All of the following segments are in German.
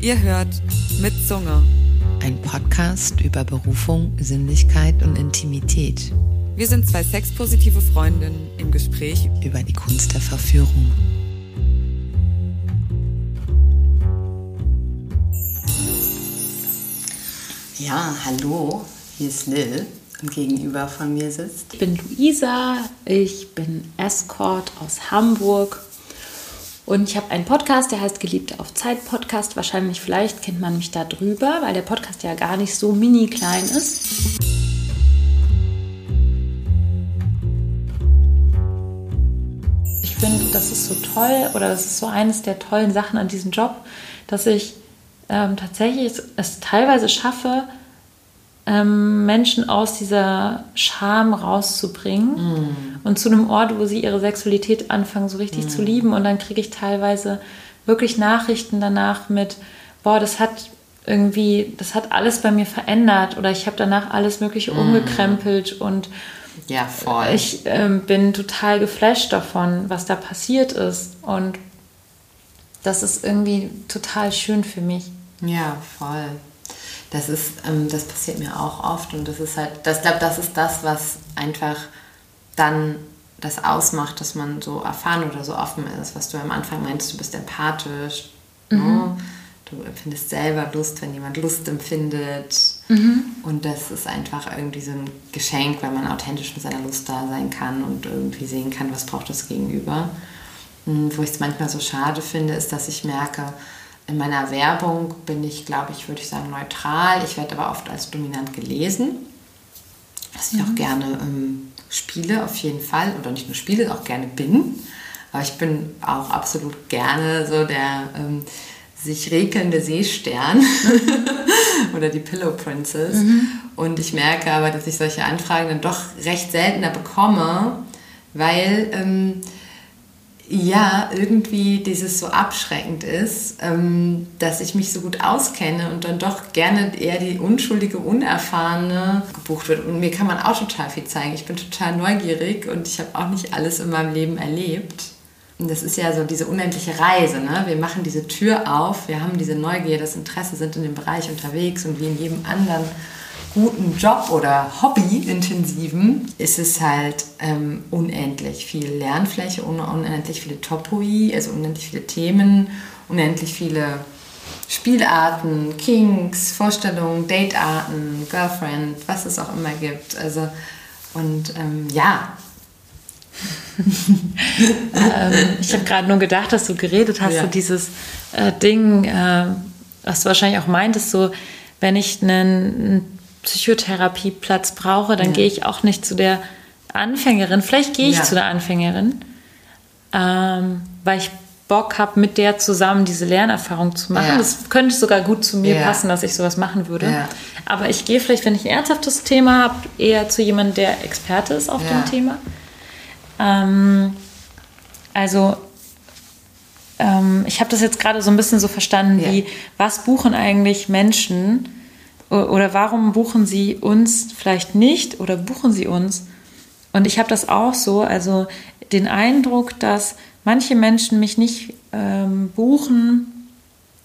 Ihr hört mit Zunge. Ein Podcast über Berufung, Sinnlichkeit und Intimität. Wir sind zwei sexpositive Freundinnen im Gespräch über die Kunst der Verführung. Ja, hallo, hier ist Lil und gegenüber von mir sitzt. Ich bin Luisa, ich bin Escort aus Hamburg und ich habe einen Podcast, der heißt Geliebte auf Zeit Podcast. Wahrscheinlich, vielleicht kennt man mich da drüber, weil der Podcast ja gar nicht so mini klein ist. Ich finde, das ist so toll oder das ist so eines der tollen Sachen an diesem Job, dass ich ähm, tatsächlich es teilweise schaffe, ähm, Menschen aus dieser Scham rauszubringen mm. und zu einem Ort, wo sie ihre Sexualität anfangen, so richtig mm. zu lieben. Und dann kriege ich teilweise wirklich Nachrichten danach mit, boah, das hat irgendwie, das hat alles bei mir verändert oder ich habe danach alles Mögliche mm. umgekrempelt und ja, voll. ich ähm, bin total geflasht davon, was da passiert ist. Und das ist irgendwie total schön für mich. Ja, voll. Das ist, ähm, das passiert mir auch oft und das ist halt, das glaube, das ist das, was einfach dann das ausmacht, dass man so erfahren oder so offen ist, was du am Anfang meinst, du bist empathisch, ne? mhm. ne? du empfindest selber Lust, wenn jemand Lust empfindet mhm. und das ist einfach irgendwie so ein Geschenk, weil man authentisch mit seiner Lust da sein kann und irgendwie sehen kann, was braucht das Gegenüber. Und wo ich es manchmal so schade finde, ist, dass ich merke, in meiner Werbung bin ich, glaube ich, würde ich sagen, neutral. Ich werde aber oft als dominant gelesen, was ich mhm. auch gerne ähm, spiele, auf jeden Fall. Oder nicht nur spiele, auch gerne bin. Aber ich bin auch absolut gerne so der ähm, sich regelnde Seestern oder die Pillow Princess. Mhm. Und ich merke aber, dass ich solche Anfragen dann doch recht seltener bekomme, weil... Ähm, ja, irgendwie dieses so abschreckend ist, ähm, dass ich mich so gut auskenne und dann doch gerne eher die unschuldige, unerfahrene gebucht wird. Und mir kann man auch total viel zeigen. Ich bin total neugierig und ich habe auch nicht alles in meinem Leben erlebt. Und das ist ja so diese unendliche Reise. Ne? Wir machen diese Tür auf, wir haben diese Neugier, das Interesse, sind in dem Bereich unterwegs und wie in jedem anderen guten Job oder Hobby-intensiven ist es halt ähm, unendlich viel Lernfläche, unendlich viele Topoi, also unendlich viele Themen, unendlich viele Spielarten, Kinks, Vorstellungen, Datearten, Girlfriend, was es auch immer gibt. Also und ähm, ja. ähm, ich habe gerade nur gedacht, dass du geredet hast, ja. so dieses äh, Ding, äh, was du wahrscheinlich auch meintest, so wenn ich einen Psychotherapieplatz brauche, dann ja. gehe ich auch nicht zu der Anfängerin. Vielleicht gehe ich ja. zu der Anfängerin, ähm, weil ich Bock habe, mit der zusammen diese Lernerfahrung zu machen. Ja. Das könnte sogar gut zu mir passen, dass ich sowas machen würde. Aber ich gehe vielleicht, wenn ich ein ernsthaftes Thema habe, eher zu jemandem, der Experte ist auf dem Thema. Ähm, also ähm, ich habe das jetzt gerade so ein bisschen so verstanden, wie was buchen eigentlich Menschen, oder warum buchen Sie uns vielleicht nicht oder buchen Sie uns? Und ich habe das auch so, also den Eindruck, dass manche Menschen mich nicht ähm, buchen,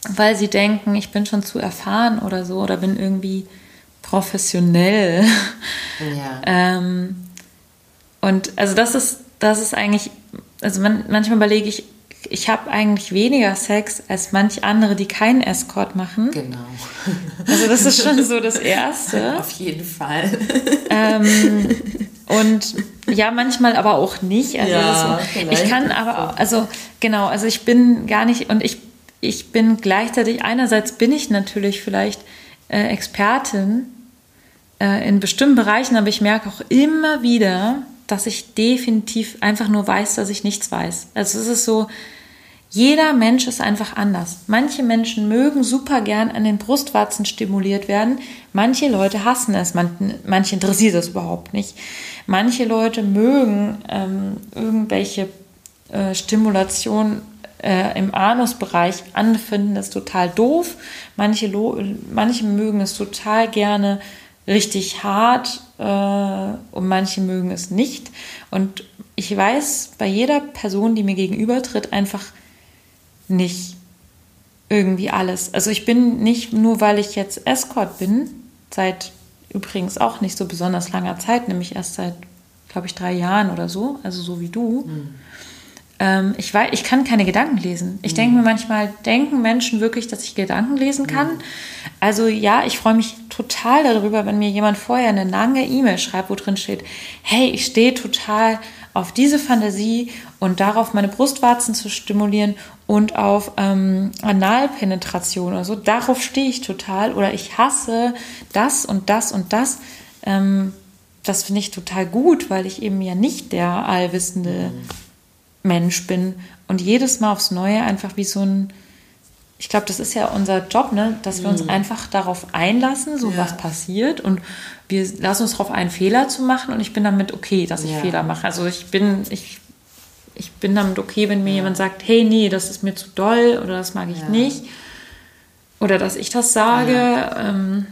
weil sie denken, ich bin schon zu erfahren oder so oder bin irgendwie professionell. Ja. ähm, und also das ist, das ist eigentlich, also man, manchmal überlege ich, ich habe eigentlich weniger Sex als manche andere, die keinen Escort machen. Genau. Also das ist schon so das Erste. Auf jeden Fall. Ähm, und ja, manchmal aber auch nicht. Also ja, so, ich kann aber, also genau, also ich bin gar nicht, und ich, ich bin gleichzeitig, einerseits bin ich natürlich vielleicht äh, Expertin äh, in bestimmten Bereichen, aber ich merke auch immer wieder, dass ich definitiv einfach nur weiß, dass ich nichts weiß. Also es ist so, jeder Mensch ist einfach anders. Manche Menschen mögen super gern an den Brustwarzen stimuliert werden. Manche Leute hassen es. manche interessiert es überhaupt nicht. Manche Leute mögen ähm, irgendwelche äh, Stimulation äh, im Anusbereich. Andere finden das total doof. Manche, manche mögen es total gerne richtig hart äh, und manche mögen es nicht. Und ich weiß bei jeder Person, die mir gegenüber tritt, einfach, nicht irgendwie alles. Also ich bin nicht nur, weil ich jetzt Escort bin, seit übrigens auch nicht so besonders langer Zeit, nämlich erst seit, glaube ich, drei Jahren oder so, also so wie du. Mhm. Ähm, ich, weiß, ich kann keine Gedanken lesen. Ich mhm. denke mir manchmal, denken Menschen wirklich, dass ich Gedanken lesen kann? Mhm. Also ja, ich freue mich total darüber, wenn mir jemand vorher eine lange E-Mail schreibt, wo drin steht, hey, ich stehe total auf diese Fantasie und darauf meine Brustwarzen zu stimulieren und auf ähm, Analpenetration oder so. Darauf stehe ich total oder ich hasse das und das und das. Ähm, das finde ich total gut, weil ich eben ja nicht der allwissende mhm. Mensch bin und jedes Mal aufs Neue einfach wie so ein ich glaube, das ist ja unser Job, ne? dass wir uns mhm. einfach darauf einlassen, so ja. was passiert und wir lassen uns darauf ein, Fehler zu machen und ich bin damit okay, dass ich ja. Fehler mache. Also ich bin, ich, ich bin damit okay, wenn mir ja. jemand sagt, hey, nee, das ist mir zu doll oder das mag ich nicht. Oder dass ich das sage. Ja, ähm,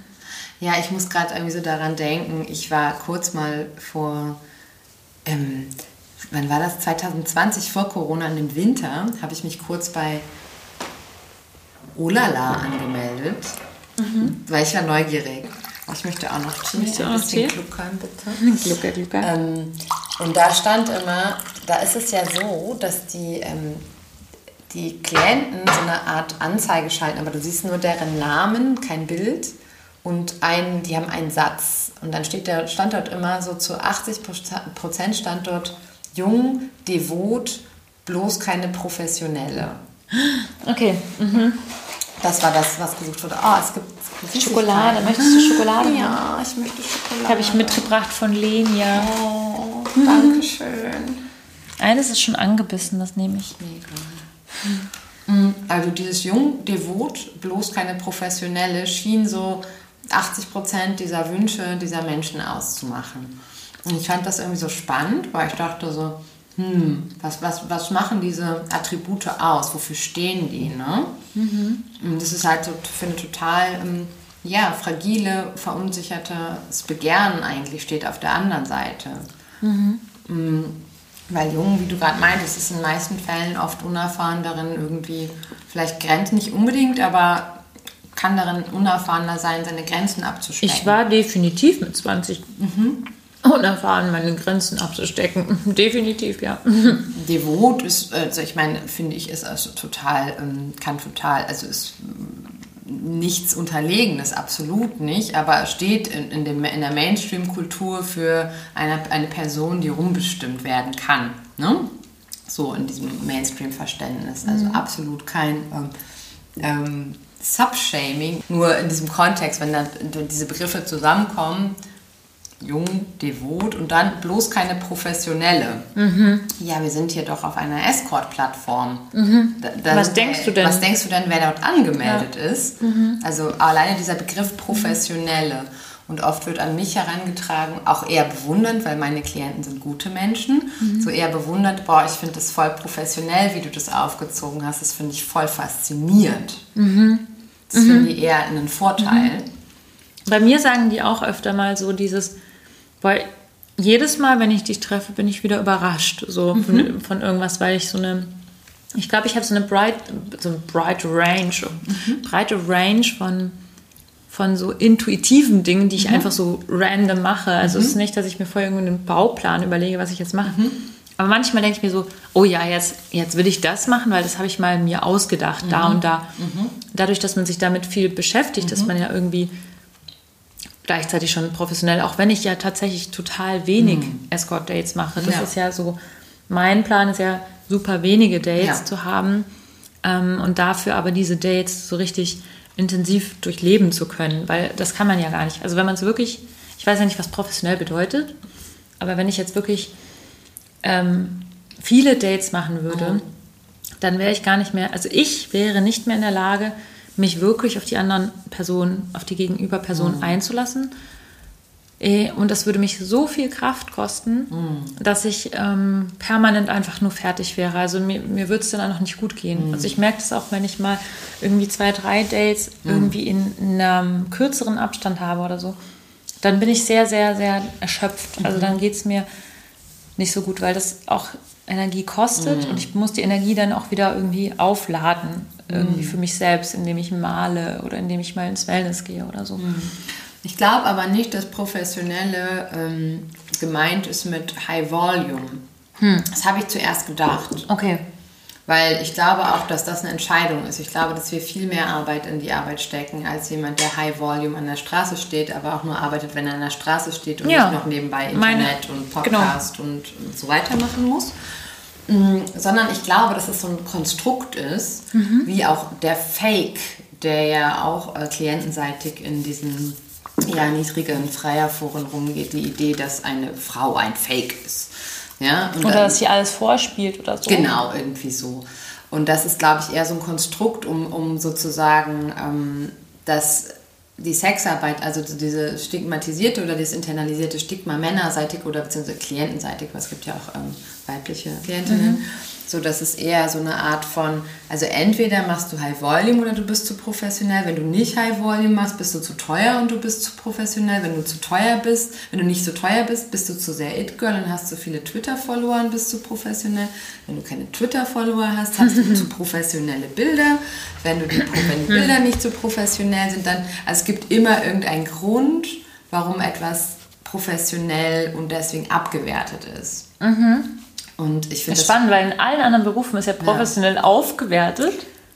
ja ich muss gerade irgendwie so daran denken, ich war kurz mal vor, ähm, wann war das? 2020 vor Corona im Winter, habe ich mich kurz bei Olala angemeldet, mhm. weil ich war neugierig. Ich möchte auch noch Tee, ein auch bisschen gluckern, bitte. Glucker, glucker. Ähm, und da stand immer, da ist es ja so, dass die, ähm, die Klienten so eine Art Anzeige schalten, aber du siehst nur deren Namen, kein Bild und ein, die haben einen Satz. Und dann steht der Standort immer so zu 80 Prozent Standort jung, devot, bloß keine professionelle. Okay. Mhm. Das war das, was gesucht wurde. Oh, es gibt Schokolade. Möchtest du Schokolade? Ja, ich möchte Schokolade. Habe ich mitgebracht von Lenia. Oh, danke schön. Eines ist schon angebissen, das nehme ich. Mega. Also dieses Jung, devot, bloß keine professionelle, schien so 80 Prozent dieser Wünsche dieser Menschen auszumachen. Und ich fand das irgendwie so spannend, weil ich dachte so, hm, was, was, was machen diese Attribute aus? Wofür stehen die? Ne? Mhm. Das ist halt so, finde total, ähm, ja, fragile, verunsichertes Begehren eigentlich steht auf der anderen Seite. Mhm. Mhm. Weil Jungen, wie du gerade meintest, ist in den meisten Fällen oft unerfahren darin, irgendwie, vielleicht Grenzen nicht unbedingt, aber kann darin unerfahrener sein, seine Grenzen abzustecken. Ich war definitiv mit 20 mhm unerfahren, meine Grenzen abzustecken. Definitiv, ja. Devot ist, also ich meine, finde ich, ist also total, ähm, kann total, also ist nichts Unterlegenes, absolut nicht, aber steht in, in, dem, in der Mainstream-Kultur für eine, eine Person, die rumbestimmt werden kann. Ne? So in diesem Mainstream-Verständnis. Also mhm. absolut kein ähm, ähm, Subshaming, nur in diesem Kontext, wenn dann diese Begriffe zusammenkommen, jung, devot und dann bloß keine professionelle. Mhm. Ja, wir sind hier doch auf einer Escort-Plattform. Mhm. was denkst du denn? Was denkst du denn, wer dort angemeldet ja. ist? Mhm. Also alleine dieser Begriff professionelle. Und oft wird an mich herangetragen, auch eher bewundernd, weil meine Klienten sind gute Menschen. Mhm. So eher bewundernd, boah, ich finde das voll professionell, wie du das aufgezogen hast. Das finde ich voll faszinierend. Mhm. Das finde ich eher einen Vorteil. Bei mir sagen die auch öfter mal so dieses, weil jedes Mal, wenn ich dich treffe, bin ich wieder überrascht so mhm. von, von, irgendwas, weil ich so eine, ich glaube, ich habe so eine bright, so eine bright Range, mhm. breite Range von, von so intuitiven Dingen, die ich mhm. einfach so random mache. Also es ist mhm. nicht, dass ich mir vorher irgendeinen Bauplan überlege, was ich jetzt mache. Mhm. Aber manchmal denke ich mir so, oh ja, jetzt, jetzt will ich das machen, weil das habe ich mal mir ausgedacht, da mhm. und da. Dadurch, dass man sich damit viel beschäftigt, dass man ja irgendwie gleichzeitig schon professionell, auch wenn ich ja tatsächlich total wenig mhm. Escort-Dates mache. Das ja. ist ja so, mein Plan ist ja, super wenige Dates ja. zu haben ähm, und dafür aber diese Dates so richtig intensiv durchleben zu können, weil das kann man ja gar nicht. Also wenn man es wirklich, ich weiß ja nicht, was professionell bedeutet, aber wenn ich jetzt wirklich ähm, viele Dates machen würde, mhm. dann wäre ich gar nicht mehr, also ich wäre nicht mehr in der Lage, mich wirklich auf die anderen Personen, auf die Gegenüberperson mhm. einzulassen. Äh, und das würde mich so viel Kraft kosten, mhm. dass ich ähm, permanent einfach nur fertig wäre. Also mir, mir würde es dann auch nicht gut gehen. Mhm. Also ich merke das auch, wenn ich mal irgendwie zwei, drei Dates mhm. irgendwie in, in, einem kürzeren Abstand habe oder so. Dann bin ich sehr, sehr, sehr erschöpft. Also mhm. dann geht es mir nicht so gut, weil das auch Energie kostet Mhm. und ich muss die Energie dann auch wieder irgendwie aufladen, irgendwie Mhm. für mich selbst, indem ich male oder indem ich mal ins Wellness gehe oder so. Mhm. Ich glaube aber nicht, dass professionelle ähm, gemeint ist mit High Volume. Das habe ich zuerst gedacht. Okay. Weil ich glaube auch, dass das eine Entscheidung ist. Ich glaube, dass wir viel mehr Arbeit in die Arbeit stecken, als jemand, der High Volume an der Straße steht, aber auch nur arbeitet, wenn er an der Straße steht und Ja. nicht noch nebenbei Meine- Internet und Podcast und, und so weiter machen muss. Mm, Sondern ich glaube, dass es so ein Konstrukt ist, wie auch der Fake, der ja auch äh, klientenseitig in diesen ja, niedrigen Freierforen rumgeht, die Idee, dass eine Frau ein Fake ist. Ja? Und Oder dann- dass sie alles vorspielt oder so. Genau, irgendwie so. Und das ist, glaube ich, eher so ein Konstrukt, um, um sozusagen ähm, das, die Sexarbeit, also diese stigmatisierte oder das internalisierte Stigma männerseitig oder beziehungsweise klientenseitig, weil es gibt ja auch ähm, weibliche Klientinnen, so dass es eher so eine Art von, also entweder machst du High Volume oder du bist zu professionell. Wenn du nicht High Volume machst, bist du zu teuer und du bist zu professionell. Wenn du zu teuer bist, wenn du nicht so teuer bist, bist du zu sehr It-Girl und hast zu viele Twitter-Follower und bist zu professionell. Wenn du keine Twitter-Follower hast, hast du zu professionelle Bilder. Wenn, du die, wenn die Bilder nicht so professionell sind, dann, also es gibt immer irgendeinen Grund, warum etwas professionell und deswegen abgewertet ist. Und ich finde Das ist das spannend, weil in allen anderen Berufen ist ja professionell aufgewertet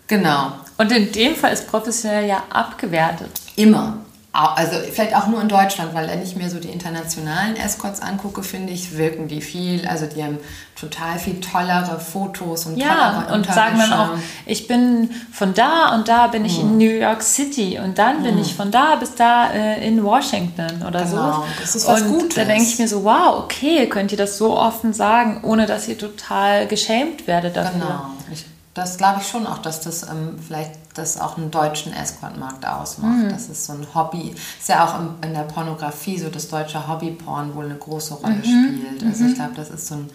Genau, und in dem Fall ist professionell ja abgewertet. immer. Also vielleicht auch nur in Deutschland, weil wenn ich mir so die internationalen Escorts angucke, finde ich, wirken die viel, also die haben total viel tollere Fotos und Ja, tollere und sagen dann auch, ich bin von da und da bin ich Mhm. in New York City und dann bin ich von da bis da äh, in Washington oder Genau, so. das ist was und Gutes. da denke ich mir so, wow, okay, könnt ihr das so offen sagen, ohne dass ihr total geschämt werdet dafür. Genau. Ich, das glaube ich schon auch, dass das ähm, vielleicht das auch einen deutschen Escort-Markt ausmacht. Das ist so ein Hobby. Ist ja auch im, in der Pornografie so, dass deutsche Hobbyporn wohl eine große Rolle spielt. Also ich glaube, das ist so ein.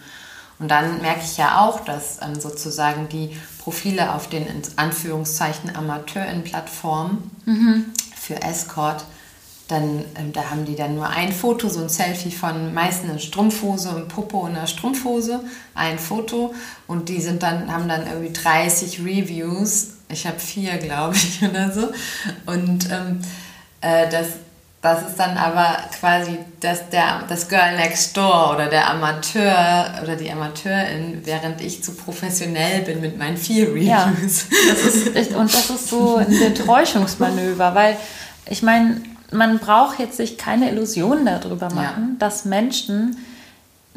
Und dann merke ich ja auch, dass ähm, sozusagen die Profile auf den in Anführungszeichen Amateurin-Plattformen für Escort, dann, ähm, da haben die dann nur ein Foto, so ein Selfie von meistens eine Strumpfhose, ein Popo und einer Strumpfhose, ein Foto und die sind dann, haben dann irgendwie 30 Reviews. Ich habe vier, glaube ich, oder so. Und ähm, äh, das, das ist dann aber quasi das, der, das Girl Next Door oder der Amateur oder die Amateurin, während ich zu professionell bin mit meinen vier Reviews. Ja, das ist, und das ist so ein Täuschungsmanöver, weil ich meine, man braucht jetzt sich keine Illusionen darüber machen, dass Menschen,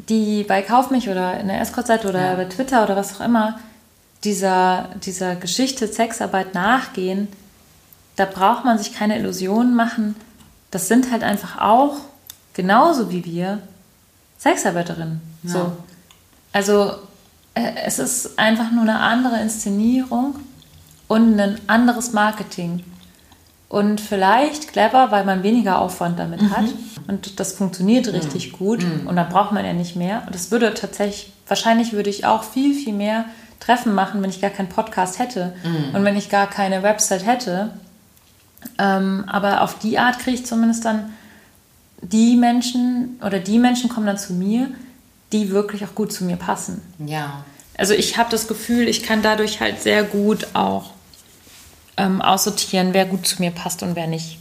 die bei Kauf mich oder in der Escort-Seite oder Ja. bei Twitter oder was auch immer dieser, dieser Geschichte Sexarbeit nachgehen, da braucht man sich keine Illusionen machen. Das sind halt einfach auch, genauso wie wir, Sexarbeiterinnen. Ja. So. Also äh, es ist einfach nur eine andere Inszenierung und ein anderes Marketing. Und vielleicht clever, weil man weniger Aufwand damit hat. Und das funktioniert richtig gut. Und dann braucht man ja nicht mehr. Und das würde tatsächlich, wahrscheinlich würde ich auch viel, viel mehr Treffen machen, wenn ich gar keinen Podcast hätte. Und wenn ich gar keine Website hätte. Ähm, aber auf die Art kriege ich zumindest dann die Menschen oder die Menschen kommen dann zu mir, die wirklich auch gut zu mir passen. Ja. Also ich habe das Gefühl, ich kann dadurch halt sehr gut auch ähm, aussortieren, wer gut zu mir passt und wer nicht.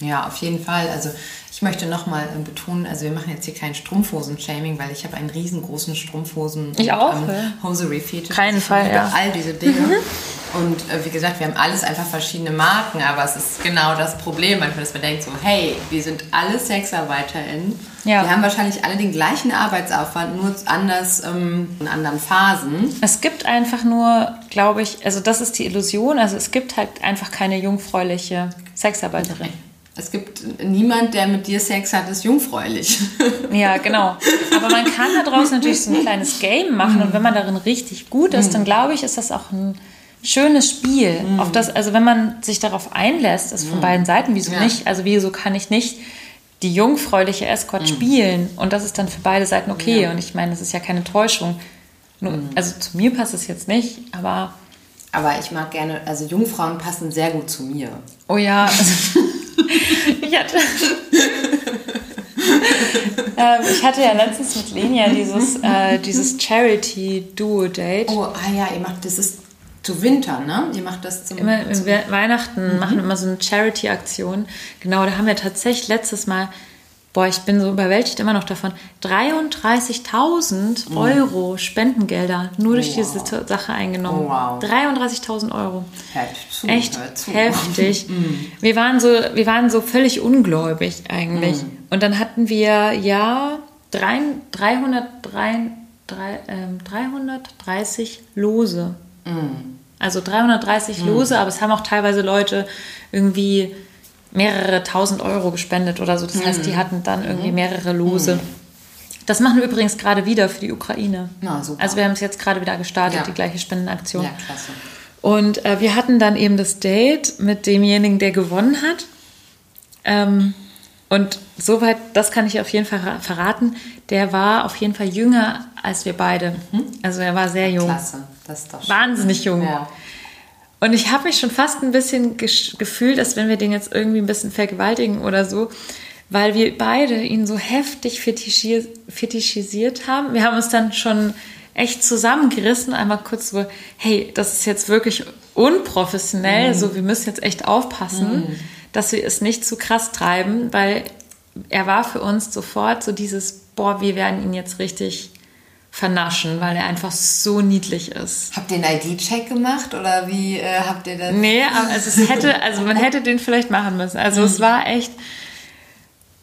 Ja, auf jeden Fall. Also ich möchte nochmal betonen, also wir machen jetzt hier kein Strumpfhosen-Shaming, weil ich habe einen riesengroßen Strumpfhosen Ich und, auch, ähm, ja. Hosiery-Fetisch. Keinen Fall, ja. Mhm. All diese Dinge. Und äh, wie gesagt, wir haben alles einfach verschiedene Marken, aber es ist genau das Problem manchmal, dass man denkt so, hey, wir sind alle SexarbeiterInnen. Ja. Wir haben wahrscheinlich alle den gleichen Arbeitsaufwand, nur anders ähm, in anderen Phasen. Es gibt einfach nur, glaube ich, also das ist die Illusion, also es gibt halt einfach keine jungfräuliche Sexarbeiterin. Es gibt niemand, der mit dir Sex hat, ist jungfräulich. Ja, genau. Aber man kann da draußen natürlich so ein kleines Game machen und wenn man darin richtig gut ist, dann glaube ich, ist das auch ein schönes Spiel. Auf das, also wenn man sich darauf einlässt, ist von beiden Seiten, wieso Ja. nicht? Also wieso kann ich nicht die jungfräuliche Escort spielen und das ist dann für beide Seiten okay. Ja. Und ich meine, das ist ja keine Täuschung. Nur, Also zu mir passt es jetzt nicht, aber Aber ich mag gerne, also Jungfrauen passen sehr gut zu mir. oh ja, ich hatte ähm, ich hatte ja letztens mit Lenia dieses, äh, dieses Charity-Duo-Date. Oh, ah ja, ihr macht das ist zu Winter, ne? Ihr macht das zum, immer zum Weihnachten mhm. machen immer so eine Charity-Aktion. Genau, da haben wir tatsächlich letztes Mal boah, ich bin so überwältigt immer noch davon, 33.000 mhm. Euro Spendengelder nur durch oh, wow. diese Sache eingenommen. Oh, wow. 33.000 Euro. Heftig. Echt heftig. Mhm. wir, waren so, wir waren so völlig ungläubig eigentlich. Mm. Und dann hatten wir ja 300, 300, 330 Lose. Mm. Also 330 Lose, aber es haben auch teilweise Leute irgendwie mehrere tausend Euro gespendet oder so. Das mhm. heißt, die mhm. hatten dann irgendwie mhm. mehrere Lose. Mhm. Das machen wir übrigens gerade wieder für die Ukraine. Na, super. Also wir haben es jetzt gerade wieder gestartet, ja. die gleiche Spendenaktion. Ja, klasse. Und äh, wir hatten dann eben das Date mit demjenigen, der gewonnen hat. Ähm, und soweit, das kann ich auf jeden Fall verraten, der war auf jeden Fall jünger als wir beide. Mhm. Also er war sehr jung. Klasse, das ist doch Wahnsinnig jung. Ja. Und ich habe mich schon fast ein bisschen gefühlt, als wenn wir den jetzt irgendwie ein bisschen vergewaltigen oder so, weil wir beide ihn so heftig fetischis fetischisiert haben. Wir haben uns dann schon echt zusammengerissen, einmal kurz so, hey, das ist jetzt wirklich unprofessionell, mhm. so wir müssen jetzt echt aufpassen, mhm. dass wir es nicht zu krass treiben, weil er war für uns sofort so dieses, boah, wir werden ihn jetzt richtig vernaschen, weil er einfach so niedlich ist. Habt ihr einen ID-Check gemacht oder wie äh, habt ihr das? Nee, aber also es hätte, also man hätte den vielleicht machen müssen. Also mhm. es war echt,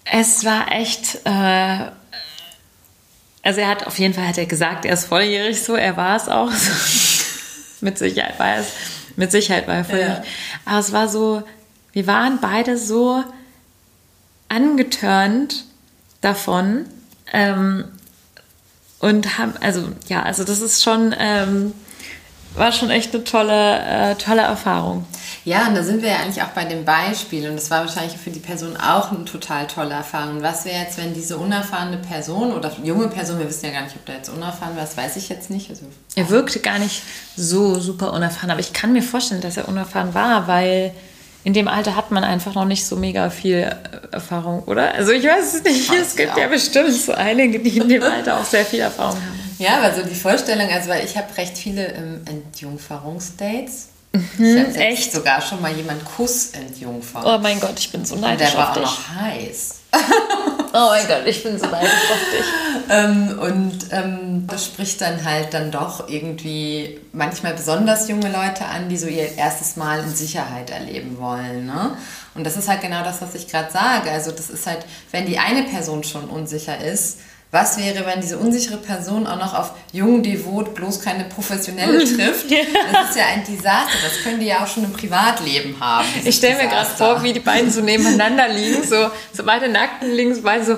es war echt, äh, also er hat auf jeden Fall hat er gesagt, er ist volljährig so, er war es auch. mit Sicherheit war er es, mit Sicherheit war er volljährig. Ja. Aber es war so, wir waren beide so angetörnt davon, ähm, und haben, also ja, also das ist schon, ähm, war schon echt eine tolle, äh, tolle Erfahrung. Ja, und da sind wir ja eigentlich auch bei dem Beispiel und das war wahrscheinlich für die Person auch eine total tolle Erfahrung. Was wäre jetzt, wenn diese unerfahrene Person oder junge Person, wir wissen ja gar nicht, ob der jetzt unerfahren war, das weiß ich jetzt nicht. Also, er wirkte gar nicht so super unerfahren, aber ich kann mir vorstellen, dass er unerfahren war, weil in dem Alter hat man einfach noch nicht so mega viel äh, Erfahrung, oder? Also ich weiß es nicht. Es gibt ja bestimmt so einige, die in dem Alter auch sehr viel Erfahrung haben. Ja, aber so die Vorstellung, also weil ich habe recht viele ähm, Entjungferungsdates. Mhm, ich habe echt sogar schon mal jemand Kuss entjungfert. Oh mein Gott, ich bin so neidisch Und der war auch noch heiß. oh mein Gott, ich bin so neidisch auf dich. Ähm, und ähm, das spricht dann halt dann doch irgendwie manchmal besonders junge Leute an, die so ihr erstes Mal in Sicherheit erleben wollen. Ne? Und das ist halt genau das, was ich gerade sage. Also das ist halt, wenn die eine Person schon unsicher ist, was wäre, wenn diese unsichere Person auch noch auf jung, devot, bloß keine professionelle trifft? Das ist ja ein Desaster. Das können die ja auch schon im Privatleben haben. Ich stelle mir gerade vor, wie die beiden so nebeneinander liegen, so, so beide Nackten so beide so,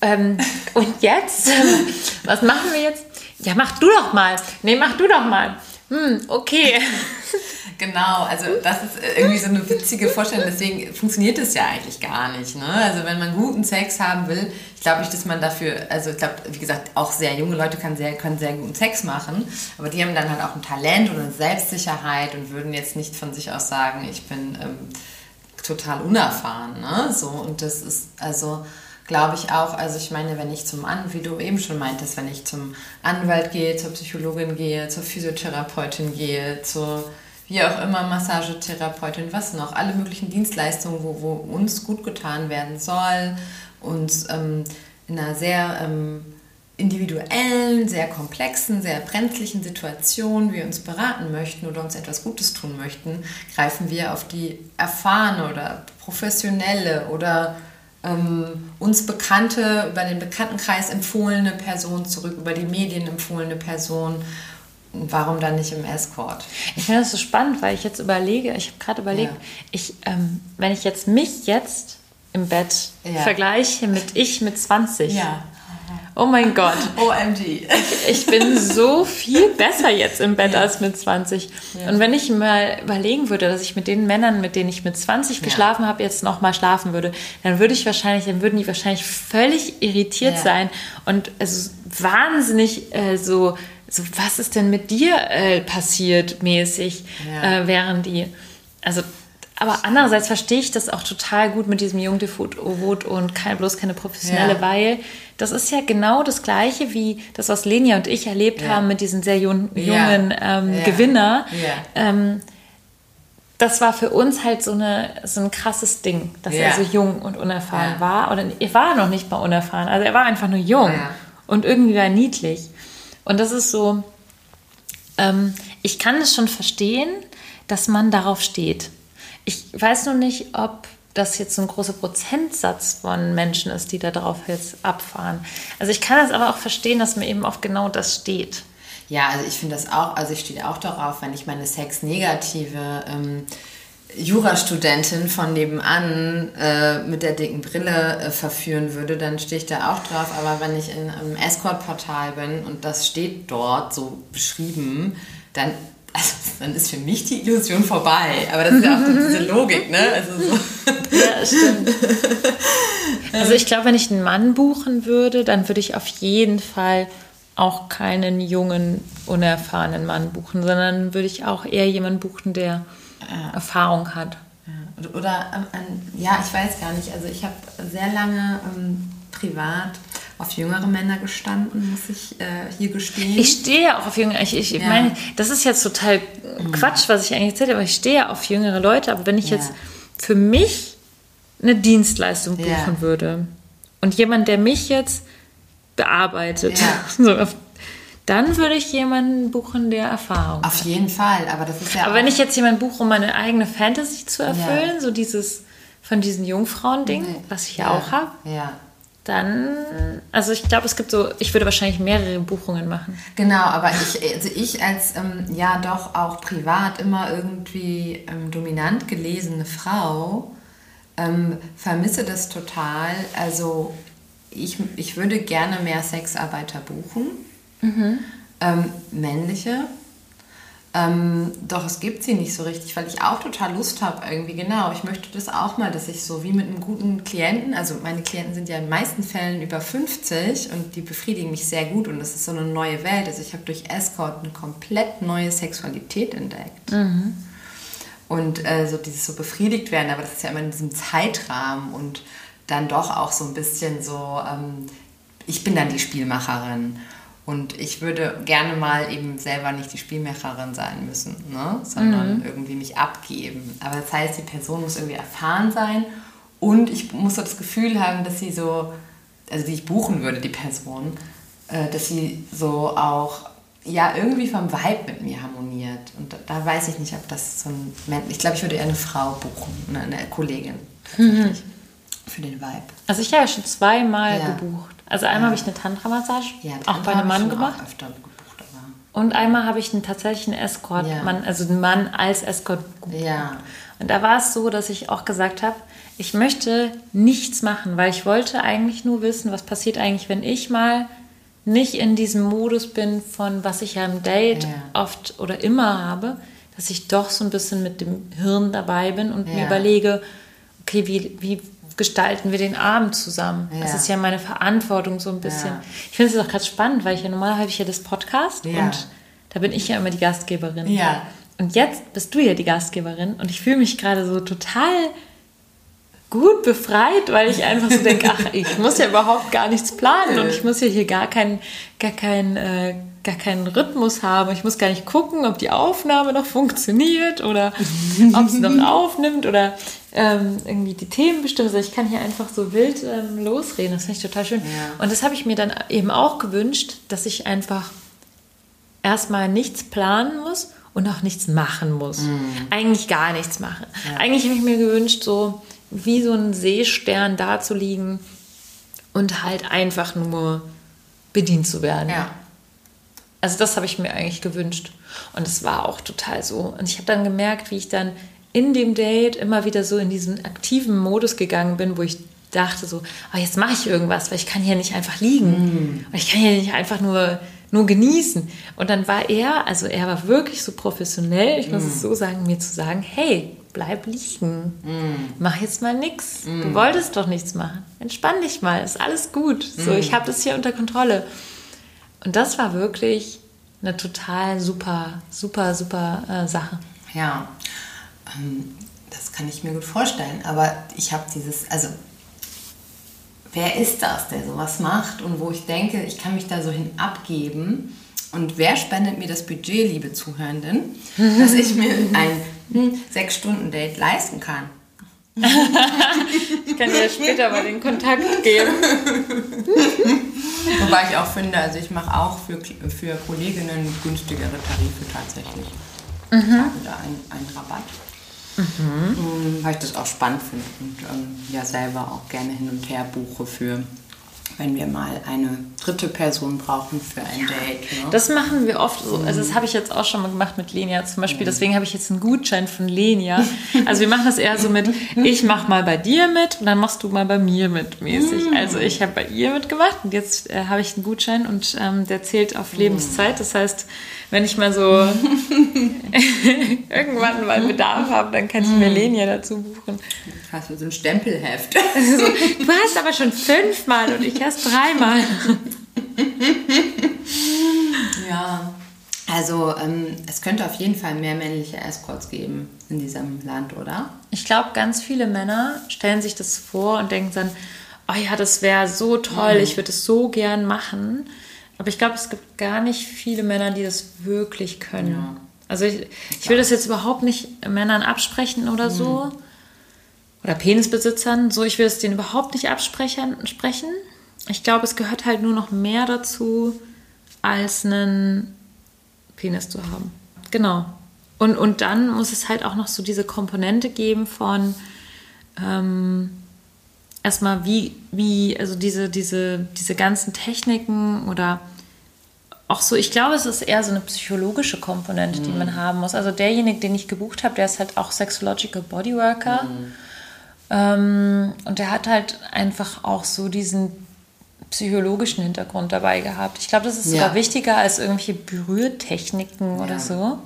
ähm, und jetzt? Was machen wir jetzt? Ja, mach du doch mal. Nee, mach du doch mal. Hm, okay. Genau, also das ist irgendwie so eine witzige Vorstellung, deswegen funktioniert das ja eigentlich gar nicht. Ne? Also wenn man guten Sex haben will, ich glaube nicht, dass man dafür, also ich glaube, wie gesagt, auch sehr junge Leute können sehr, können sehr guten Sex machen, aber die haben dann halt auch ein Talent und eine Selbstsicherheit und würden jetzt nicht von sich aus sagen, ich bin ähm, total unerfahren. Ne? So, und das ist also glaube ich auch, also ich meine, wenn ich zum An, wie du eben schon meintest, wenn ich zum Anwalt gehe, zur Psychologin gehe, zur Physiotherapeutin gehe, zur wie auch immer, Massagetherapeutin, was noch, alle möglichen Dienstleistungen, wo, wo uns gut getan werden soll, uns ähm, in einer sehr ähm, individuellen, sehr komplexen, sehr brenzlichen Situation wir uns beraten möchten oder uns etwas Gutes tun möchten, greifen wir auf die erfahrene oder professionelle oder ähm, uns bekannte, über den Bekanntenkreis empfohlene Person zurück, über die Medien empfohlene Person warum dann nicht im Escort? Ich finde das so spannend, weil ich jetzt überlege, ich habe gerade überlegt, ja. ich, ähm, wenn ich jetzt mich jetzt im Bett ja. vergleiche mit ich mit 20. Ja. Oh mein Gott. OMG. Ich, ich bin so viel besser jetzt im Bett ja. als mit 20. Ja. Und wenn ich mal überlegen würde, dass ich mit den Männern, mit denen ich mit 20 geschlafen habe, jetzt noch mal schlafen würde, dann würde ich wahrscheinlich, dann würden die wahrscheinlich völlig irritiert sein und also wahnsinnig äh, so so, was ist denn mit dir äh, passiert mäßig, ja. äh, während die, also aber andererseits verstehe ich das auch total gut mit diesem Jungdefut und kein, bloß keine professionelle, ja. weil das ist ja genau das Gleiche wie das, was Lenia und ich erlebt ja. haben mit diesen sehr jungen, jungen ähm, Gewinner. Ähm, das war für uns halt so, eine, so ein krasses Ding, dass er so jung und unerfahren war. Oder er war noch nicht mal unerfahren, also er war einfach nur jung und irgendwie war niedlich. Und das ist so, ähm, ich kann es schon verstehen, dass man darauf steht. Ich weiß nur nicht, ob das jetzt so ein großer Prozentsatz von Menschen ist, die da drauf jetzt abfahren. Also ich kann es aber auch verstehen, dass mir eben auf genau das steht. Ja, also ich finde das auch, also ich stehe auch darauf, wenn ich meine sexnegative ähm, Jurastudentin von nebenan äh, mit der dicken Brille äh, verführen würde, dann stehe ich da auch drauf. Aber wenn ich in einem Escort-Portal bin und das steht dort so beschrieben, dann also, dann ist für mich die Illusion vorbei. Aber das ist ja auch diese Logik, ne? Also so. Ja, stimmt. Also ich glaube, wenn ich einen Mann buchen würde, dann würde ich auf jeden Fall auch keinen jungen, unerfahrenen Mann buchen, sondern würde ich auch eher jemanden buchen, der ja. Erfahrung hat. Ja. Oder, ähm, ja, ich weiß gar nicht. Also ich habe sehr lange ähm, privat auf jüngere Männer gestanden, muss ich äh, hier gestehen. Ich stehe ja auch auf jüngere. Ich, ich, ja. meine, das ist jetzt total mhm. Quatsch, was ich eigentlich erzähle, aber ich stehe ja auf jüngere Leute. Aber wenn ich jetzt für mich eine Dienstleistung buchen würde und jemand, der mich jetzt bearbeitet, so auf, dann würde ich jemanden buchen, der Erfahrung Auf hat. jeden Fall, aber das ist ja. Aber wenn ich jetzt jemanden buche, um meine eigene Fantasy zu erfüllen, so dieses von diesen Jungfrauen-Ding, nee. was ich ja, auch habe. Ja dann, also ich glaube, es gibt so, ich würde wahrscheinlich mehrere Buchungen machen. Genau, aber ich, also ich als ähm, ja doch auch privat immer irgendwie ähm, dominant gelesene Frau ähm, vermisse das total. Also ich, ich würde gerne mehr Sexarbeiter buchen, mhm. männliche ähm, doch es gibt sie nicht so richtig, weil ich auch total Lust habe irgendwie. Genau, ich möchte das auch mal, dass ich so wie mit einem guten Klienten, also meine Klienten sind ja in den meisten Fällen über 50 und die befriedigen mich sehr gut und das ist so eine neue Welt. Also ich habe durch Escort eine komplett neue Sexualität entdeckt. Mhm. Und äh, so dieses so befriedigt werden, aber das ist ja immer in diesem Zeitrahmen und dann doch auch so ein bisschen so, ähm, ich bin dann die Spielmacherin. Und ich würde gerne mal eben selber nicht die Spielmacherin sein müssen, ne? sondern mhm. irgendwie mich abgeben. Aber das heißt, die Person muss irgendwie erfahren sein und ich muss so das Gefühl haben, dass sie so, also die ich buchen würde, die Person, äh, dass sie so auch ja irgendwie vom Vibe mit mir harmoniert. Und da, weiß ich nicht, ob das so ein Mensch, ich glaube, ich würde eher eine Frau buchen, eine, eine Kollegin tatsächlich. Mhm. Für den Vibe. Also ich habe ja schon zweimal ja. gebucht. Also einmal ja. habe ich eine Tantra-Massage ja, auch bei einem Mann gemacht. Gebucht, und einmal habe ich einen tatsächlichen Escort, ja. Mann, also einen Mann als Escort gebucht. Und da war es so, dass ich auch gesagt habe, ich möchte nichts machen, weil ich wollte eigentlich nur wissen, was passiert eigentlich, wenn ich mal nicht in diesem Modus bin von, was ich ja im Date ja. oft oder immer habe, dass ich doch so ein bisschen mit dem Hirn dabei bin und ja. mir überlege, okay, wie, wie gestalten wir den Abend zusammen. Ja. Das ist ja meine Verantwortung so ein bisschen. Ja. Ich finde es auch gerade spannend, weil ich ja normal habe ich ja das Podcast ja. und da bin ich ja immer die Gastgeberin. Ja. Und jetzt bist du ja die Gastgeberin und ich fühle mich gerade so total gut befreit, weil ich einfach so denke, ach, ich muss ja überhaupt gar nichts planen und ich muss ja hier gar keinen gar kein, äh, gar keinen Rhythmus haben. Ich muss gar nicht gucken, ob die Aufnahme noch funktioniert oder ob sie noch aufnimmt oder ähm, irgendwie die Themen bestimmen. Also ich kann hier einfach so wild ähm, losreden. Das finde ich total schön. Ja. Und das habe ich mir dann eben auch gewünscht, dass ich einfach erstmal nichts planen muss und auch nichts machen muss. Mhm. Eigentlich gar nichts machen. Ja. Eigentlich habe ich mir gewünscht, so wie so ein Seestern da zu liegen und halt einfach nur bedient zu werden. Ja. Also das habe ich mir eigentlich gewünscht. Und es war auch total so. Und ich habe dann gemerkt, wie ich dann in dem Date immer wieder so in diesen aktiven Modus gegangen bin, wo ich dachte so, oh, jetzt mache ich irgendwas, weil ich kann hier nicht einfach liegen. Mm. Ich kann hier nicht einfach nur, nur genießen. Und dann war er, also er war wirklich so professionell, ich muss mm. es so sagen, mir zu sagen, hey, bleib liegen. Mm. Mach jetzt mal nichts. Mm. Du wolltest doch nichts machen. Entspann dich mal, ist alles gut. So, ich habe das hier unter Kontrolle. Und das war wirklich eine total super, super, super äh, Sache. Ja, ähm, das kann ich mir gut vorstellen. Aber ich habe dieses, also wer ist das, der sowas macht und wo ich denke, ich kann mich da so hin abgeben. Und wer spendet mir das Budget, liebe Zuhörenden, dass ich mir ein hm, Sechs-Stunden-Date leisten kann? Ich kann dir später mal den Kontakt geben. Wobei ich auch finde, also ich mache auch für, für Kolleginnen günstigere Tarife tatsächlich. Mhm. Ich habe da einen, einen Rabatt. Mhm. Weil ich das auch spannend finde und ähm, ja selber auch gerne hin und her buche für wenn wir mal eine dritte Person brauchen für ein ja, Date. Ne? Das machen wir oft so. Also das habe ich jetzt auch schon mal gemacht mit Lenia zum Beispiel. Mhm. Deswegen habe ich jetzt einen Gutschein von Lenia. Also wir machen das eher so mit, ich mache mal bei dir mit und dann machst du mal bei mir mit mäßig. Mhm. Also ich habe bei ihr mitgemacht und jetzt äh, habe ich einen Gutschein und ähm, der zählt auf mhm. Lebenszeit. Das heißt, wenn ich mal so irgendwann mal Bedarf habe, dann kann ich mir Lenia dazu buchen. Hast du so ein Stempelheft? Also, du hast aber schon fünfmal und ich erst dreimal. ja, also ähm, es könnte auf jeden Fall mehr männliche Escorts geben in diesem Land, oder? Ich glaube, ganz viele Männer stellen sich das vor und denken dann, oh ja, das wäre so toll, mhm. ich würde es so gern machen. Aber ich glaube, es gibt gar nicht viele Männer, die das wirklich können. Ja. Also ich, ich will das jetzt überhaupt nicht Männern absprechen oder so. Mhm oder Penisbesitzern, so ich will es denen überhaupt nicht absprechen. Sprechen. Ich glaube, es gehört halt nur noch mehr dazu, als einen Penis zu haben. Genau. Und, und dann muss es halt auch noch so diese Komponente geben von ähm, erstmal wie, wie, also diese, diese, diese ganzen Techniken oder auch so, ich glaube, es ist eher so eine psychologische Komponente, mhm. die man haben muss. Also derjenige, den ich gebucht habe, der ist halt auch Sexological Bodyworker. Mhm. Ähm, und er hat halt einfach auch so diesen psychologischen Hintergrund dabei gehabt. Ich glaube, das ist ja. sogar wichtiger als irgendwelche Berührtechniken ja. oder so.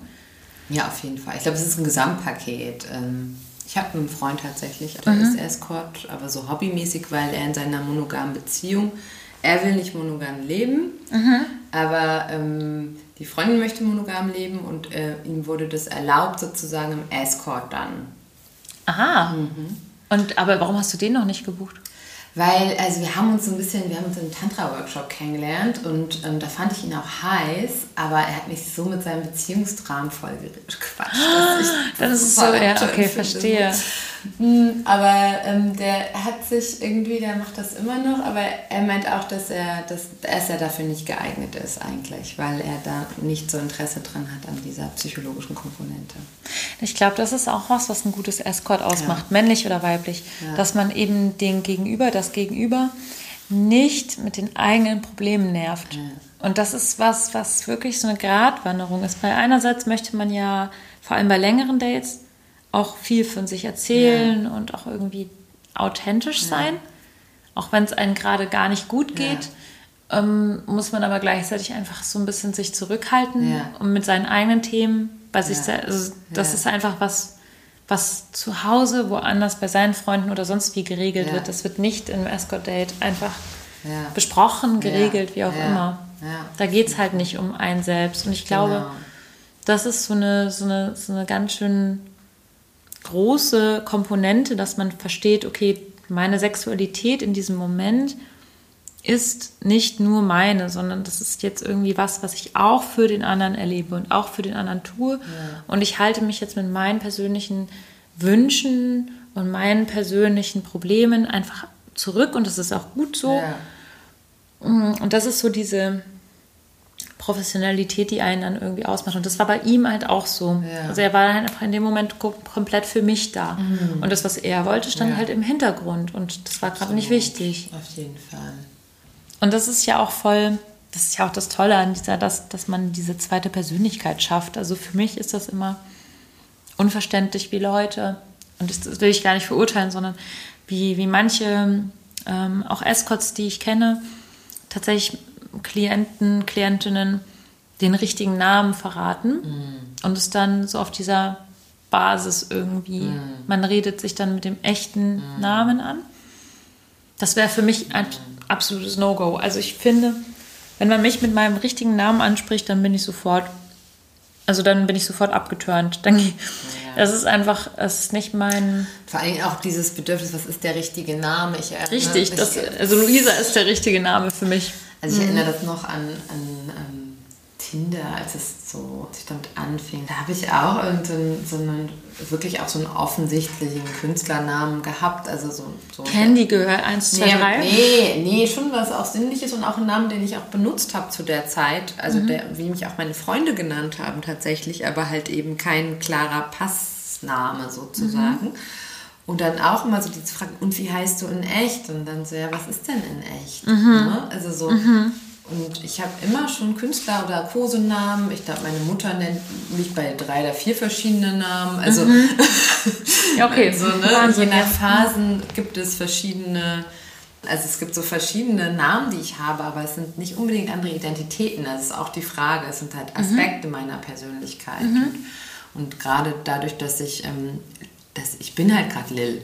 Ja, auf jeden Fall. Ich glaube, es ist ein Gesamtpaket. Ähm, ich habe einen Freund tatsächlich, der mhm. ist Escort, aber so hobbymäßig, weil er in seiner monogamen Beziehung, er will nicht monogam leben, mhm. aber ähm, die Freundin möchte monogam leben und äh, ihm wurde das erlaubt sozusagen im Escort dann. Aha. Mhm. Und aber warum hast du den noch nicht gebucht? Weil, also wir haben uns so ein bisschen, wir haben uns im Tantra-Workshop kennengelernt und ähm, da fand ich ihn auch heiß, aber er hat mich so mit seinem Beziehungskram voll gequatscht. Ich das, das ist so, ja, okay, verstehe. Hm, aber ähm, der hat sich irgendwie, der macht das immer noch, aber er meint auch, dass er, dass, dass er dafür nicht geeignet ist eigentlich, weil er da nicht so Interesse dran hat an dieser psychologischen Komponente. Ich glaube, das ist auch was, was ein gutes Escort ausmacht, ja. männlich oder weiblich, ja. dass man eben den Gegenüber, das Gegenüber nicht mit den eigenen Problemen nervt. Ja. Und das ist was, was wirklich so eine Gratwanderung ist. Weil einerseits möchte man ja, vor allem bei längeren Dates, auch viel von sich erzählen ja. und auch irgendwie authentisch sein. Auch wenn es einem gerade gar nicht gut geht, ja. ähm, muss man aber gleichzeitig einfach so ein bisschen sich zurückhalten und mit seinen eigenen Themen bei sich selbst. Also das ist einfach was, was zu Hause, woanders bei seinen Freunden oder sonst wie geregelt wird. Das wird nicht im Escort-Date einfach besprochen, geregelt, wie auch immer. Da geht es halt nicht um einen selbst. Und ich glaube, genau. das ist so eine, so eine, so eine ganz schön große Komponente, dass man versteht, okay, meine Sexualität in diesem Moment ist nicht nur meine, sondern das ist jetzt irgendwie was, was ich auch für den anderen erlebe und auch für den anderen tue. Ja. Und ich halte mich jetzt mit meinen persönlichen Wünschen und meinen persönlichen Problemen einfach zurück und das ist auch gut so. Ja. Und das ist so diese, Professionalität, die einen dann irgendwie ausmacht. Und das war bei ihm halt auch so. Ja. Also er war dann einfach in dem Moment komplett für mich da. Mhm. Und das, was er wollte, stand ja. halt im Hintergrund. Und das war gerade nicht wichtig. Auf jeden Fall. Und das ist ja auch voll, das ist ja auch das Tolle an dieser, dass, dass man diese zweite Persönlichkeit schafft. Also für mich ist das immer unverständlich, wie Leute, und das will ich gar nicht verurteilen, sondern wie, wie manche, ähm, auch Escorts, die ich kenne, tatsächlich Klienten, Klientinnen den richtigen Namen verraten mm. und es dann so auf dieser Basis irgendwie, mm. man redet sich dann mit dem echten mm. Namen an. Das wäre für mich ein absolutes No-Go. Also ich finde, wenn man mich mit meinem richtigen Namen anspricht, dann bin ich sofort, also dann bin ich sofort abgeturnt. Dann, ja. Es ist einfach, es ist nicht mein. Vor allem auch dieses Bedürfnis, was ist der richtige Name? Ich, äh, Richtig, ne, das, also Luisa ist der richtige Name für mich. Also ich erinnere das noch an, an ähm, Tinder, als es so, als ich damit anfing. Da habe ich auch irgendeinen, so einen, wirklich auch so einen offensichtlichen Künstlernamen gehabt. Also so, so Candy gehört 1, 2, nee, 3. Nee, nee, schon was auch Sinnliches und auch ein Name, den ich auch benutzt habe zu der Zeit. Also der, wie mich auch meine Freunde genannt haben tatsächlich, aber halt eben kein klarer Passname sozusagen. Und dann auch immer so die Frage, und wie heißt du in echt? Und dann so, ja, was ist denn in echt? Ne? Also so, und ich habe immer schon Künstler oder Kosenamen. Ich glaube, meine Mutter nennt mich bei drei oder vier verschiedenen Namen. Also, Ja, okay. so, ne? Wahnsinn, je nach. Phasen gibt es verschiedene, also es gibt so verschiedene Namen, die ich habe, aber es sind nicht unbedingt andere Identitäten. Das ist auch die Frage. Es sind halt Aspekte meiner Persönlichkeit. Und, und gerade dadurch, dass ich, ähm, dass ich bin halt gerade Lil.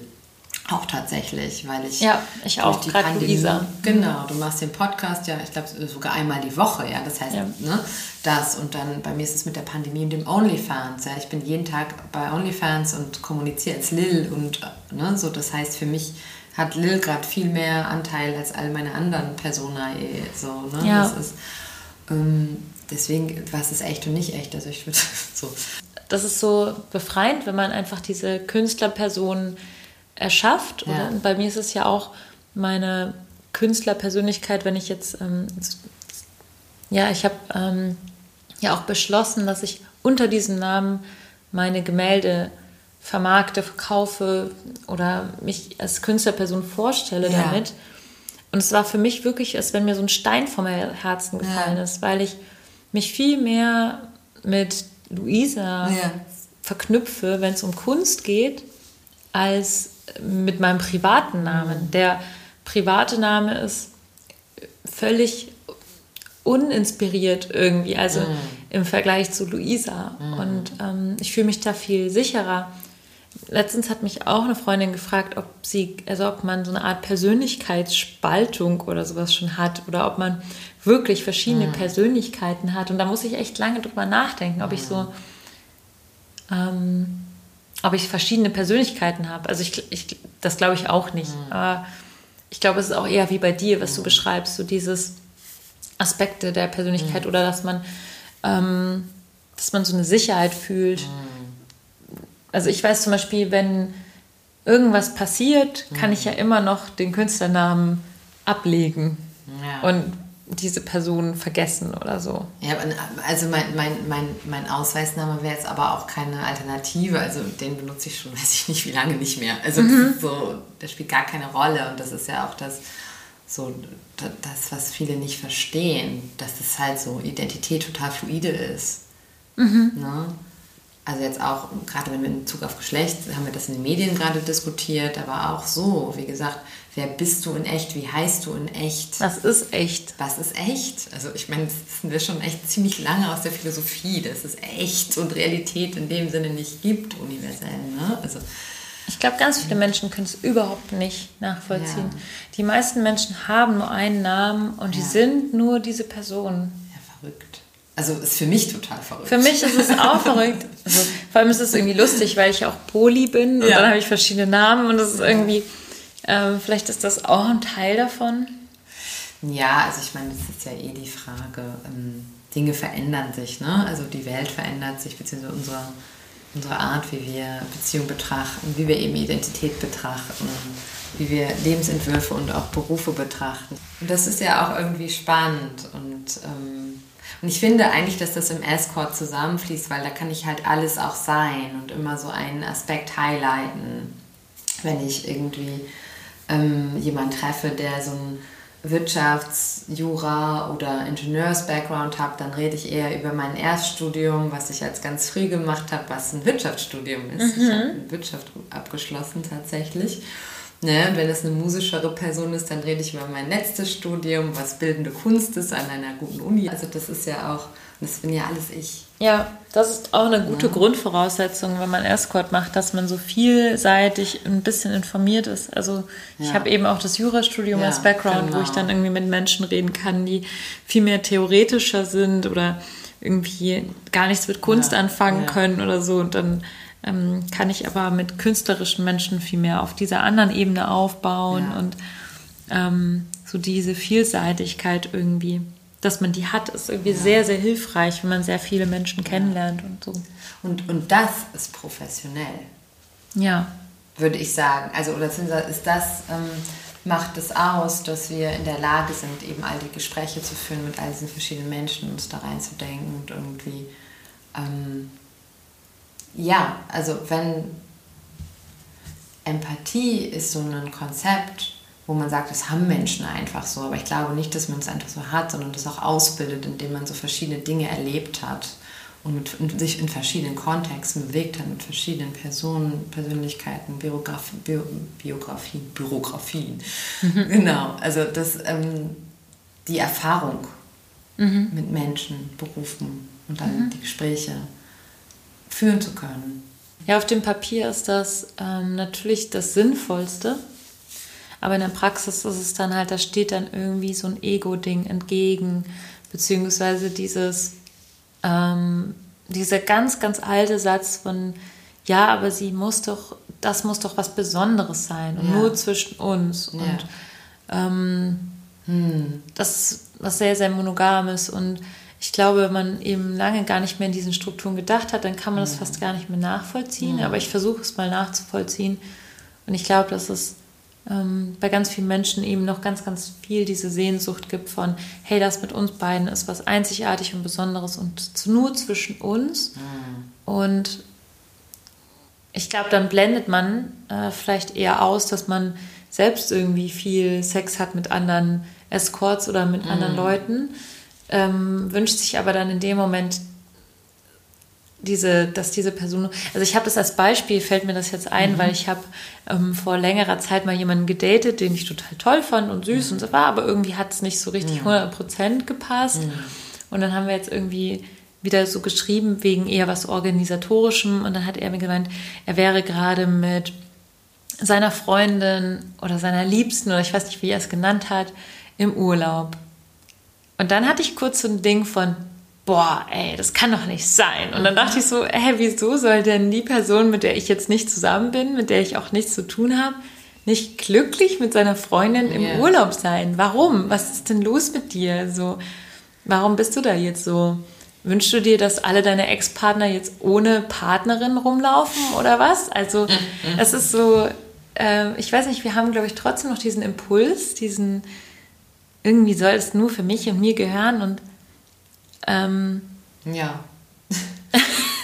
Auch tatsächlich, weil ich. Ja, ich auch, die Pandemie- Luisa. Genau, du machst den Podcast ja, ich glaube sogar einmal die Woche, ja. Das heißt, Ja. ne, das und dann bei mir ist es mit der Pandemie und dem OnlyFans. Ja. Ich bin jeden Tag bei OnlyFans und kommuniziere als Lil und ne, so. Das heißt, für mich hat Lil gerade viel mehr Anteil als all meine anderen Personae. So, ne? Ja. Das ist, ähm, deswegen, was ist echt und nicht echt? Also ich würde so. Das ist so befreiend, wenn man einfach diese Künstlerperson erschafft. Ja. Oder? Und bei mir ist es ja auch meine Künstlerpersönlichkeit, wenn ich jetzt, ähm, jetzt- ja, ich habe ähm, ja auch beschlossen, dass ich unter diesem Namen meine Gemälde vermarkte, verkaufe oder mich als Künstlerperson vorstelle Ja. damit. Und es war für mich wirklich, als wenn mir so ein Stein vom Herzen gefallen Ja. ist, weil ich mich viel mehr mit Luisa Ja. verknüpfe, wenn es um Kunst geht, als mit meinem privaten Namen. Der private Name ist völlig uninspiriert irgendwie, also im Vergleich zu Luisa. Und ähm, ich fühle mich da viel sicherer. Letztens hat mich auch eine Freundin gefragt, ob sie, also ob man so eine Art Persönlichkeitsspaltung oder sowas schon hat oder ob man wirklich verschiedene Persönlichkeiten hat. Und da muss ich echt lange drüber nachdenken, ob ich so, ähm, ob ich verschiedene Persönlichkeiten habe. Also ich, ich das glaube ich auch nicht. Aber ich glaube, es ist auch eher wie bei dir, was du beschreibst, so dieses Aspekte der Persönlichkeit oder dass man, ähm, dass man so eine Sicherheit fühlt. Also ich weiß zum Beispiel, wenn irgendwas passiert, kann ich ja immer noch den Künstlernamen ablegen Ja. und diese Person vergessen oder so. Ja, also mein, mein, mein, mein Ausweisname wäre jetzt aber auch keine Alternative. Also den benutze ich schon, weiß ich nicht, wie lange nicht mehr. Also das, ist so, das spielt gar keine Rolle. Und das ist ja auch das, so, da- das, was viele nicht verstehen, dass das halt so Identität total fluide ist. Ne? Also jetzt auch, gerade wenn wir in Bezug auf Geschlecht, haben wir das in den Medien gerade diskutiert, aber auch so, wie gesagt, wer bist du in echt, wie heißt du in echt? Das ist echt. Was ist echt? Also ich meine, das wissen wir schon echt ziemlich lange aus der Philosophie, dass es echt und Realität in dem Sinne nicht gibt, universell. Ne? Also Ich glaube, ganz viele Menschen können es überhaupt nicht nachvollziehen. Ja. Die meisten Menschen haben nur einen Namen und die Ja. sind nur diese Person. ja, verrückt. Also ist für mich total verrückt. Für mich ist es auch verrückt. Also, vor allem ist es irgendwie lustig, weil ich auch Poli bin und Ja. dann habe ich verschiedene Namen und das ist irgendwie, ähm, vielleicht ist das auch ein Teil davon. Ja, also ich meine, das ist ja eh die Frage. Ähm, Dinge verändern sich, ne? Also die Welt verändert sich, beziehungsweise unsere, unsere Art, wie wir Beziehung betrachten, wie wir eben Identität betrachten, wie wir Lebensentwürfe und auch Berufe betrachten. Und das ist ja auch irgendwie spannend. Und, ähm, und ich finde eigentlich, dass das im Escort zusammenfließt, weil da kann ich halt alles auch sein und immer so einen Aspekt highlighten, wenn ich irgendwie ähm, jemanden treffe, der so ein Wirtschafts-, Jura- oder Ingenieurs-Background hat, dann rede ich eher über mein Erststudium, was ich als ganz früh gemacht habe, was ein Wirtschaftsstudium ist. Ich habe Wirtschaft abgeschlossen tatsächlich. Ne, wenn es eine musischere Person ist, dann rede ich über mein letztes Studium, was bildende Kunst ist an einer guten Uni. Also das ist ja auch, das bin ja alles ich. Ja, das ist auch eine gute Grundvoraussetzung, wenn man Escort macht, dass man so vielseitig ein bisschen informiert ist. Also ich Ja. habe eben auch das Jurastudium Ja, als Background, wo ich genau. dann irgendwie mit Menschen reden kann, die viel mehr theoretischer sind oder irgendwie gar nichts mit Kunst Ja, anfangen ja. können oder so. Und dann ähm, kann ich aber mit künstlerischen Menschen viel mehr auf dieser anderen Ebene aufbauen Ja. und ähm, so diese Vielseitigkeit irgendwie, dass man die hat, ist irgendwie sehr, sehr hilfreich, wenn man sehr viele Menschen kennenlernt und so. Und, und das ist professionell. Ja, würde ich sagen. Also, oder ist das, ähm, macht es aus, dass wir in der Lage sind, eben all die Gespräche zu führen mit all diesen verschiedenen Menschen, uns da reinzudenken und irgendwie, ähm, ja, also wenn Empathie ist so ein Konzept, wo man sagt, das haben Menschen einfach so, aber ich glaube nicht, dass man es einfach so hat, sondern das auch ausbildet, indem man so verschiedene Dinge erlebt hat und, mit, und sich in verschiedenen Kontexten bewegt hat, mit verschiedenen Personen, Persönlichkeiten, Biografie, Bio, Biografien, Bürografien. Genau, also das, ähm, die Erfahrung mit Menschen, Berufen und dann die Gespräche führen zu können. Ja, auf dem Papier ist das ähm, natürlich das Sinnvollste. Aber in der Praxis ist es dann halt, da steht dann irgendwie so ein Ego-Ding entgegen, beziehungsweise dieses, ähm, dieser ganz, ganz alte Satz von, ja, aber sie muss doch, das muss doch was Besonderes sein und Ja. nur zwischen uns. Ja. Und ähm, das ist was sehr, sehr monogames und ich glaube, wenn man eben lange gar nicht mehr in diesen Strukturen gedacht hat, dann kann man das fast gar nicht mehr nachvollziehen. Aber ich versuche es mal nachzuvollziehen. Und ich glaube, dass es ähm, bei ganz vielen Menschen eben noch ganz, ganz viel diese Sehnsucht gibt von, hey, das mit uns beiden ist was einzigartig und Besonderes und nur zwischen uns. Und ich glaube, dann blendet man äh, vielleicht eher aus, dass man selbst irgendwie viel Sex hat mit anderen Escorts oder mit anderen Leuten, ähm, wünscht sich aber dann in dem Moment diese, dass diese Person, also ich habe das als Beispiel, fällt mir das jetzt ein, weil ich habe ähm, vor längerer Zeit mal jemanden gedatet, den ich total toll fand und süß und so war, aber irgendwie hat es nicht so richtig 100% gepasst. Und dann haben wir jetzt irgendwie wieder so geschrieben wegen eher was Organisatorischem und dann hat er mir gemeint, er wäre gerade mit seiner Freundin oder seiner Liebsten oder ich weiß nicht, wie er es genannt hat, im Urlaub. Und dann hatte ich kurz so ein Ding von, boah, ey, das kann doch nicht sein. Und dann dachte ich so, hä, wieso soll denn die Person, mit der ich jetzt nicht zusammen bin, mit der ich auch nichts zu tun habe, nicht glücklich mit seiner Freundin im Ja. Urlaub sein? Warum? Was ist denn los mit dir? So, warum bist du da jetzt so? Wünschst du dir, dass alle deine Ex-Partner jetzt ohne Partnerin rumlaufen oder was? Also, es ist so, ähm, ich weiß nicht, wir haben, glaube ich, trotzdem noch diesen Impuls, diesen, irgendwie soll es nur für mich und mir gehören und ähm, Ja.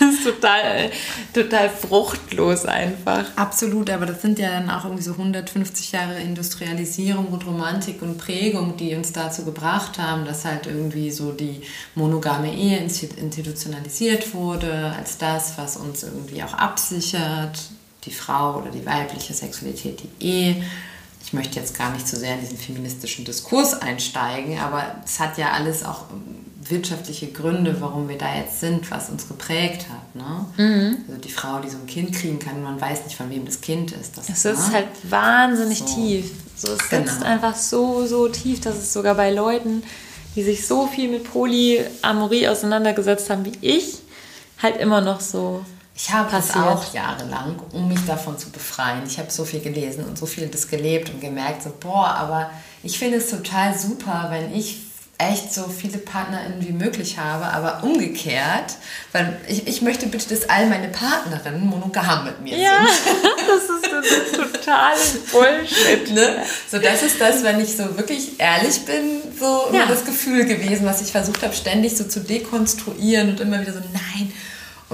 das ist total, total fruchtlos einfach. Absolut, aber das sind ja dann auch irgendwie so 150 Jahre Industrialisierung und Romantik und Prägung, die uns dazu gebracht haben, dass halt irgendwie so die monogame Ehe insti- institutionalisiert wurde, als das, was uns irgendwie auch absichert, die Frau oder die weibliche Sexualität, die Ehe. Ich möchte jetzt gar nicht so sehr in diesen feministischen Diskurs einsteigen, aber es hat ja alles auch wirtschaftliche Gründe, warum wir da jetzt sind, was uns geprägt hat. Ne? Also die Frau, die so ein Kind kriegen kann, man weiß nicht, von wem das Kind ist. Das, Es ist ne? halt wahnsinnig So. tief. So, es Genau. sitzt einfach so, so tief, dass es sogar bei Leuten, die sich so viel mit Polyamorie auseinandergesetzt haben wie ich, halt immer noch so Ich habe das passiert. auch jahrelang, um mich davon zu befreien. Ich habe so viel gelesen und so viel das gelebt und gemerkt, so, boah, aber ich finde es total super, wenn ich echt so viele PartnerInnen wie möglich habe, aber umgekehrt, weil ich, ich möchte bitte, dass all meine Partnerinnen monogam mit mir Ja, sind. das ist, das ist total Bullshit. Ne? So, das ist das, wenn ich so wirklich ehrlich bin, so Ja. das Gefühl gewesen, was ich versucht habe, ständig so zu dekonstruieren und immer wieder so, nein.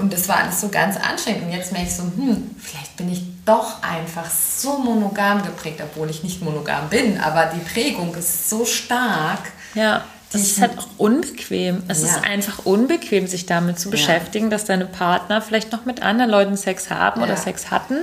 Und das war alles so ganz anstrengend. Und jetzt merke ich so, hm, vielleicht bin ich doch einfach so monogam geprägt, obwohl ich nicht monogam bin. Aber die Prägung ist so stark. Ja, ich- ist halt auch unbequem. Es Ja. ist einfach unbequem, sich damit zu beschäftigen, dass deine Partner vielleicht noch mit anderen Leuten Sex haben oder Ja. Sex hatten.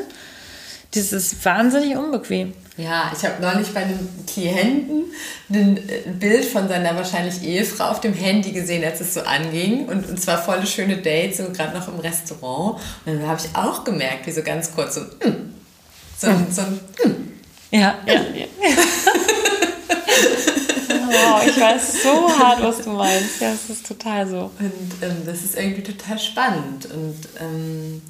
Das ist wahnsinnig unbequem. Ja, ich habe neulich bei einem Klienten ein äh, Bild von seiner wahrscheinlich Ehefrau auf dem Handy gesehen, als es so anging. Und, und zwar volle schöne Dates, so gerade noch im Restaurant. Und dann habe ich auch gemerkt, wie so ganz kurz so, hm, so, ein- so ein, hm. Ja, ja, ja. oh, ich weiß so hart, was du meinst. Ja, es ist total so. Und ähm, das ist irgendwie total spannend. Und ähm,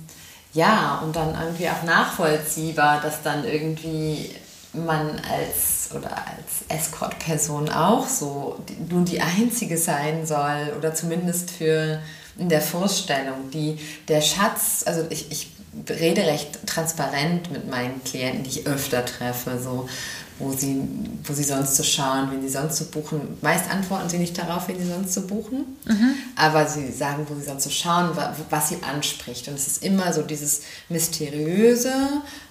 ja, und dann irgendwie auch nachvollziehbar, dass dann irgendwie man als oder als Escort-Person auch so nun die einzige sein soll oder zumindest für in der Vorstellung, die der Schatz, also ich, ich rede recht transparent mit meinen Klienten, die ich öfter treffe, so wo sie, wo sie sonst so schauen, wenn sie sonst so buchen. Meist antworten sie nicht darauf, wenn sie sonst so buchen, mhm. aber sie sagen, wo sie sonst so schauen, was sie anspricht. Und es ist immer so dieses Mysteriöse,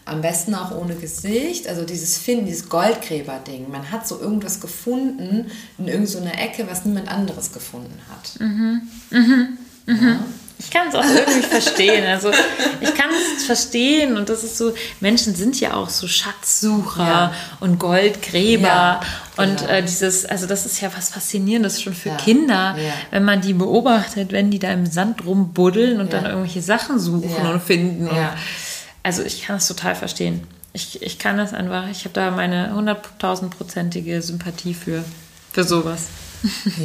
am besten auch ohne Gesicht, also dieses Finden, dieses Goldgräber-Ding. Man hat so irgendwas gefunden in irgendeiner so Ecke, was niemand anderes gefunden hat. Mhm. Mhm. Mhm. Ja. Ich kann es auch irgendwie verstehen. Also ich kann es verstehen und das ist so, Menschen sind ja auch so Schatzsucher ja. und Goldgräber ja, genau. und äh, dieses, also das ist ja was Faszinierendes schon für ja. Kinder, wenn man die beobachtet, wenn die da im Sand rumbuddeln und dann irgendwelche Sachen suchen und finden. Und, also ich kann es total verstehen. Ich, ich kann das einfach, ich habe da meine hunderttausendprozentige Sympathie für, für sowas.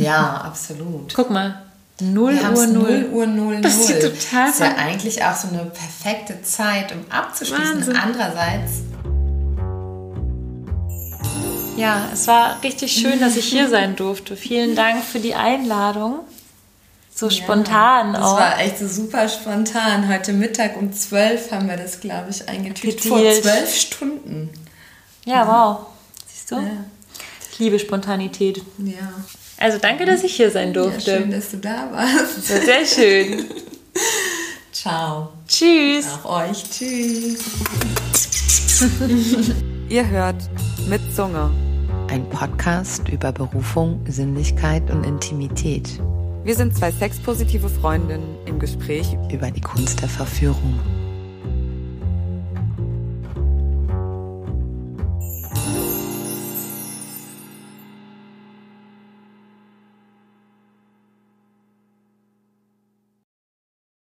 Ja, absolut. Guck mal, 0 Uhr 0. 0 Uhr 0 Das ist total Das ist ja eigentlich auch so eine perfekte Zeit, um abzuschließen. Wahnsinn. Andererseits. Ja, es war richtig schön, dass ich hier sein durfte. Vielen Dank für die Einladung. So ja, spontan das auch. Das war echt so super spontan. Heute Mittag um 12 haben wir das, glaube ich, eingetütet. Vor zwölf Stunden. Ja, wow. Siehst du? Ja. Ich liebe Spontanität. Ja. Also danke, dass ich hier sein durfte. Ja, schön, dass du da warst. Sehr schön. Ciao. Tschüss. Auch euch. Tschüss. Ihr hört mit Zunge. Ein Podcast über Berufung, Sinnlichkeit und Intimität. Wir sind zwei sexpositive Freundinnen im Gespräch über die Kunst der Verführung.